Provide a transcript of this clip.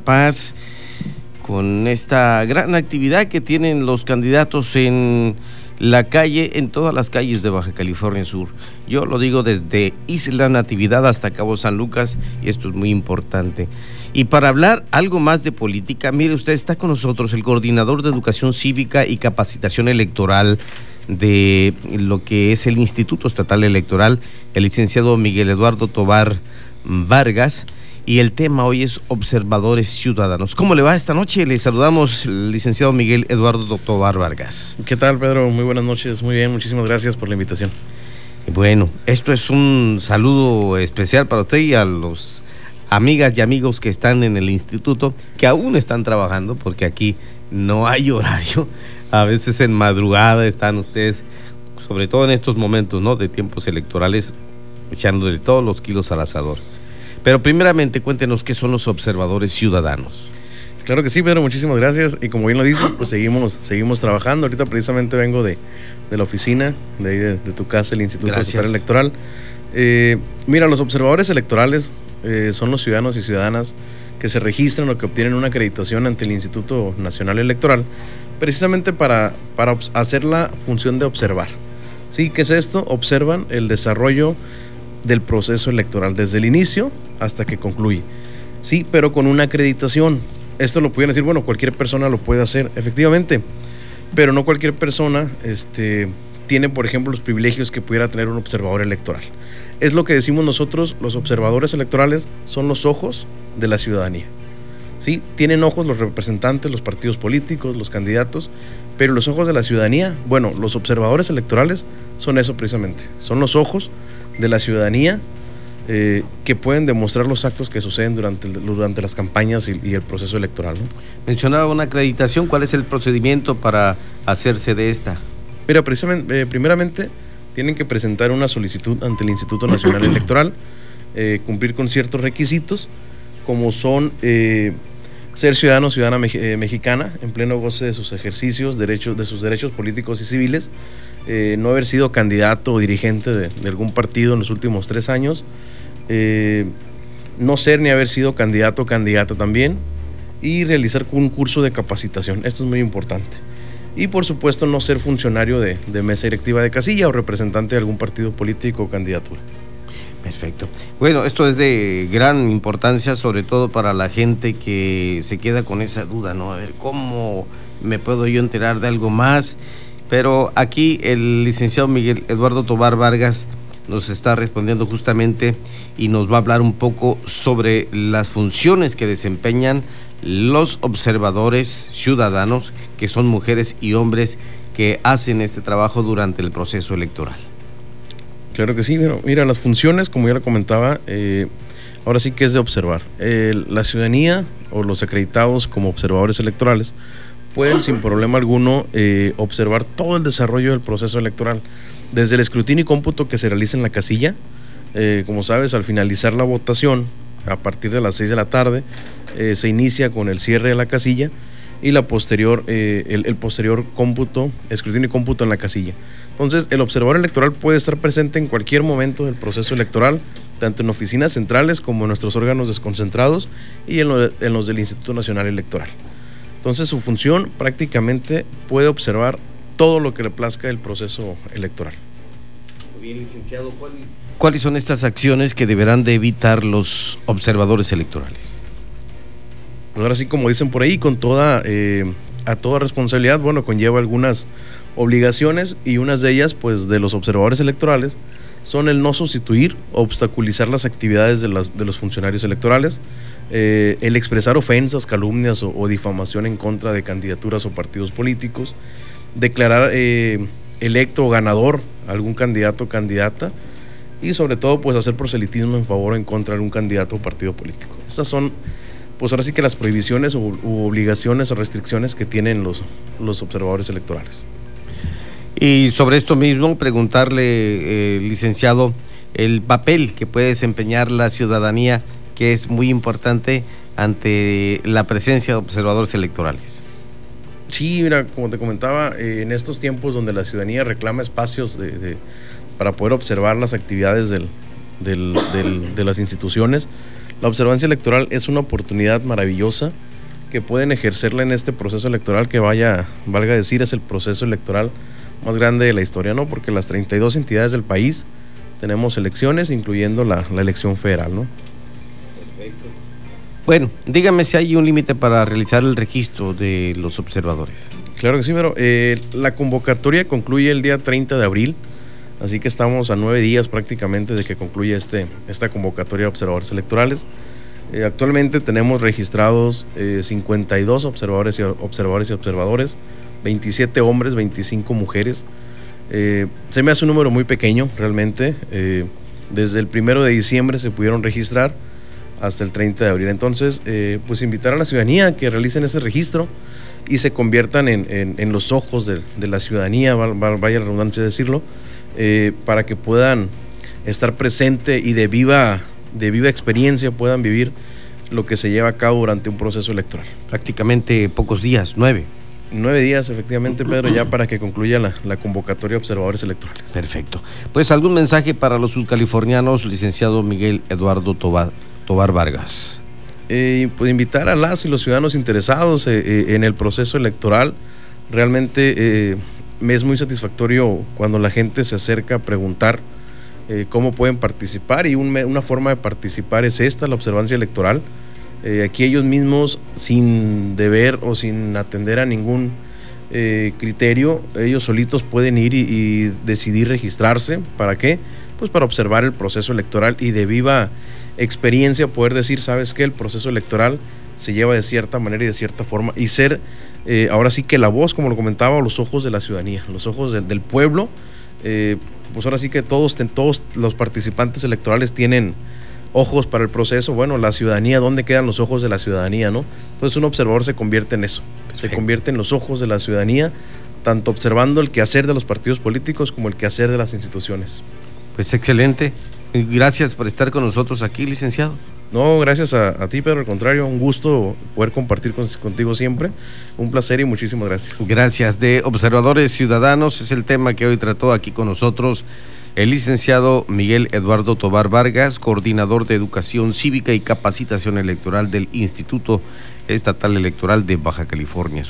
Paz con esta gran actividad que tienen los candidatos en la calle, en todas las calles de Baja California Sur. Yo lo digo desde Isla Natividad hasta Cabo San Lucas y esto es muy importante. Y para hablar algo más de política, mire usted, está con nosotros el coordinador de Educación Cívica y Capacitación Electoral de lo que es el Instituto Estatal Electoral, el licenciado Miguel Eduardo Tobar Vargas y el tema hoy es observadores ciudadanos. ¿Cómo le va esta noche? Le saludamos el licenciado Miguel Eduardo Doctor Vargas. ¿Qué tal, Pedro? Muy buenas noches. Muy bien, muchísimas gracias por la invitación. Bueno, esto es un saludo especial para usted y a los amigas y amigos que están en el instituto, que aún están trabajando, porque aquí no hay horario. A veces en madrugada están ustedes, sobre todo en estos momentos ¿no? de tiempos electorales, echándole todos los kilos al asador. Pero primeramente cuéntenos qué son los observadores ciudadanos. Claro que sí, Pedro, muchísimas gracias. Y como bien lo dices, pues seguimos, seguimos trabajando. Ahorita precisamente vengo de, la oficina, de ahí de, tu casa, el Instituto Estatal Electoral. Eh, mira, los observadores electorales eh, son los ciudadanos y ciudadanas que se registran o que obtienen una acreditación ante el Instituto Nacional Electoral, precisamente para, para hacer la función de observar. ¿Sí? ¿Qué es esto? Observan el desarrollo del proceso electoral, desde el inicio hasta que concluye. Sí, pero con una acreditación. Esto lo pueden decir, bueno, cualquier persona lo puede hacer, efectivamente, pero no cualquier persona este, tiene, por ejemplo, los privilegios que pudiera tener un observador electoral. Es lo que decimos nosotros, los observadores electorales son los ojos de la ciudadanía. ¿Sí? Tienen ojos los representantes, los partidos políticos, los candidatos, pero los ojos de la ciudadanía, bueno, los observadores electorales son eso precisamente, son los ojos de la ciudadanía eh, que pueden demostrar los actos que suceden durante, durante las campañas y, el proceso electoral. Mencionaba una acreditación, ¿cuál es el procedimiento para hacerse de esta? Mira, precisamente, eh, primeramente tienen que presentar una solicitud ante el Instituto Nacional Electoral, eh, cumplir con ciertos requisitos, como son ser ciudadano o ciudadana mexicana en pleno goce de sus ejercicios, derechos, de sus derechos políticos y civiles, eh, no haber sido candidato o dirigente de, algún partido en los últimos tres años, eh, no ser ni haber sido candidato o candidata también, y realizar un curso de capacitación. Esto es muy importante. Y por supuesto no ser funcionario de, mesa directiva de casilla o representante de algún partido político o candidatura. Perfecto. Bueno, esto es de gran importancia, sobre todo para la gente que se queda con esa duda, ¿no? A ver, ¿cómo me puedo yo enterar de algo más? Pero aquí el licenciado Miguel Eduardo Tobar Vargas nos está respondiendo justamente y nos va a hablar un poco sobre las funciones que desempeñan los observadores ciudadanos, que son mujeres y hombres que hacen este trabajo durante el proceso electoral. Claro que sí, mira, las funciones, como ya lo comentaba, eh, ahora sí que es de observar. la ciudadanía o los acreditados como observadores electorales pueden sin problema alguno eh, observar todo el desarrollo del proceso electoral, desde el escrutinio y cómputo que se realiza en la casilla, eh, como sabes, al finalizar la votación, a partir de las 6 de la tarde, eh, se inicia con el cierre de la casilla y la posterior, el, el, posterior cómputo, escrutinio y cómputo en la casilla. Entonces, el observador electoral puede estar presente en cualquier momento del proceso electoral, tanto en oficinas centrales como en nuestros órganos desconcentrados y en los del Instituto Nacional Electoral. Entonces su función prácticamente puede observar todo lo que le plazca del proceso electoral. Bien, licenciado, ¿cuáles son estas acciones que deberán de evitar los observadores electorales? Pues ahora sí, como dicen por ahí, con toda, eh, a toda responsabilidad, bueno, conlleva algunas obligaciones y unas de ellas, pues, de los observadores electorales son el no sustituir o obstaculizar las actividades de, las, de los funcionarios electorales, eh, el expresar ofensas, calumnias o, difamación en contra de candidaturas o partidos políticos, declarar eh, electo o ganador algún candidato o candidata y sobre todo pues hacer proselitismo en favor o en contra de algún candidato o partido político. Estas son pues ahora sí que las prohibiciones u, obligaciones o restricciones que tienen los, los observadores electorales. Y sobre esto mismo, preguntarle, eh, licenciado, el papel que puede desempeñar la ciudadanía que es muy importante ante la presencia de observadores electorales. Sí, mira, como te comentaba, eh, en estos tiempos donde la ciudadanía reclama espacios para poder observar las actividades de las instituciones, La observancia electoral es una oportunidad maravillosa que pueden ejercerla en este proceso electoral que vaya, valga decir, es el proceso electoral más grande de la historia, ¿no? Porque las 32 entidades del país tenemos elecciones, incluyendo la, elección federal, ¿no? Bueno, dígame si hay un límite para realizar el registro de los observadores. Claro que sí, pero eh, la convocatoria concluye el día 30 de abril, así que estamos a nueve días prácticamente de que concluya este, esta convocatoria de observadores electorales. Eh, actualmente tenemos registrados 52 eh, observadores y, observadores y observadores, 27 hombres, 25 mujeres. Eh, se me hace un número muy pequeño realmente. desde el primero de diciembre se pudieron registrar hasta el 30 de abril. Entonces, pues invitar a la ciudadanía a que realicen ese registro y se conviertan en, los ojos de, la ciudadanía, vaya la redundancia decirlo, para que puedan estar presente y de viva de viva experiencia puedan vivir lo que se lleva a cabo durante un proceso electoral. Prácticamente pocos días, nueve. Nueve días, efectivamente, Pedro, ya para que concluya la, convocatoria de observadores electorales. Perfecto. Pues algún mensaje para los subcalifornianos, licenciado Miguel Eduardo Tobar, Vargas. Eh, pues invitar a las y los ciudadanos interesados eh, eh, en el proceso electoral. Realmente me es muy satisfactorio cuando la gente se acerca a preguntar cómo pueden participar y una forma de participar es esta, la observancia electoral. Aquí ellos mismos, sin deber o sin atender a ningún criterio, ellos solitos pueden ir y, decidir registrarse. ¿Para qué? Pues para observar el proceso electoral y de viva experiencia poder decir, ¿sabes qué? El proceso electoral se lleva de cierta manera y de cierta forma y ser ahora sí que la voz, como lo comentaba, los ojos de la ciudadanía, los ojos del, del pueblo pues ahora sí que todos, todos los participantes electorales tienen ojos para el proceso, bueno, la ciudadanía, ¿dónde quedan los ojos de la ciudadanía, no? Entonces un observador se convierte en eso, se convierte en los ojos de la ciudadanía, tanto observando el quehacer de los partidos políticos como el quehacer de las instituciones. Pues excelente. Gracias por estar con nosotros aquí, licenciado. No, gracias a, ti, Pedro. Al contrario, un gusto poder compartir contigo siempre. Un placer y muchísimas gracias. Gracias. De Observadores Ciudadanos es el tema que hoy trató aquí con nosotros el licenciado Miguel Eduardo Tobar Vargas, coordinador de Educación Cívica y Capacitación Electoral del Instituto Estatal Electoral de Baja California Sur.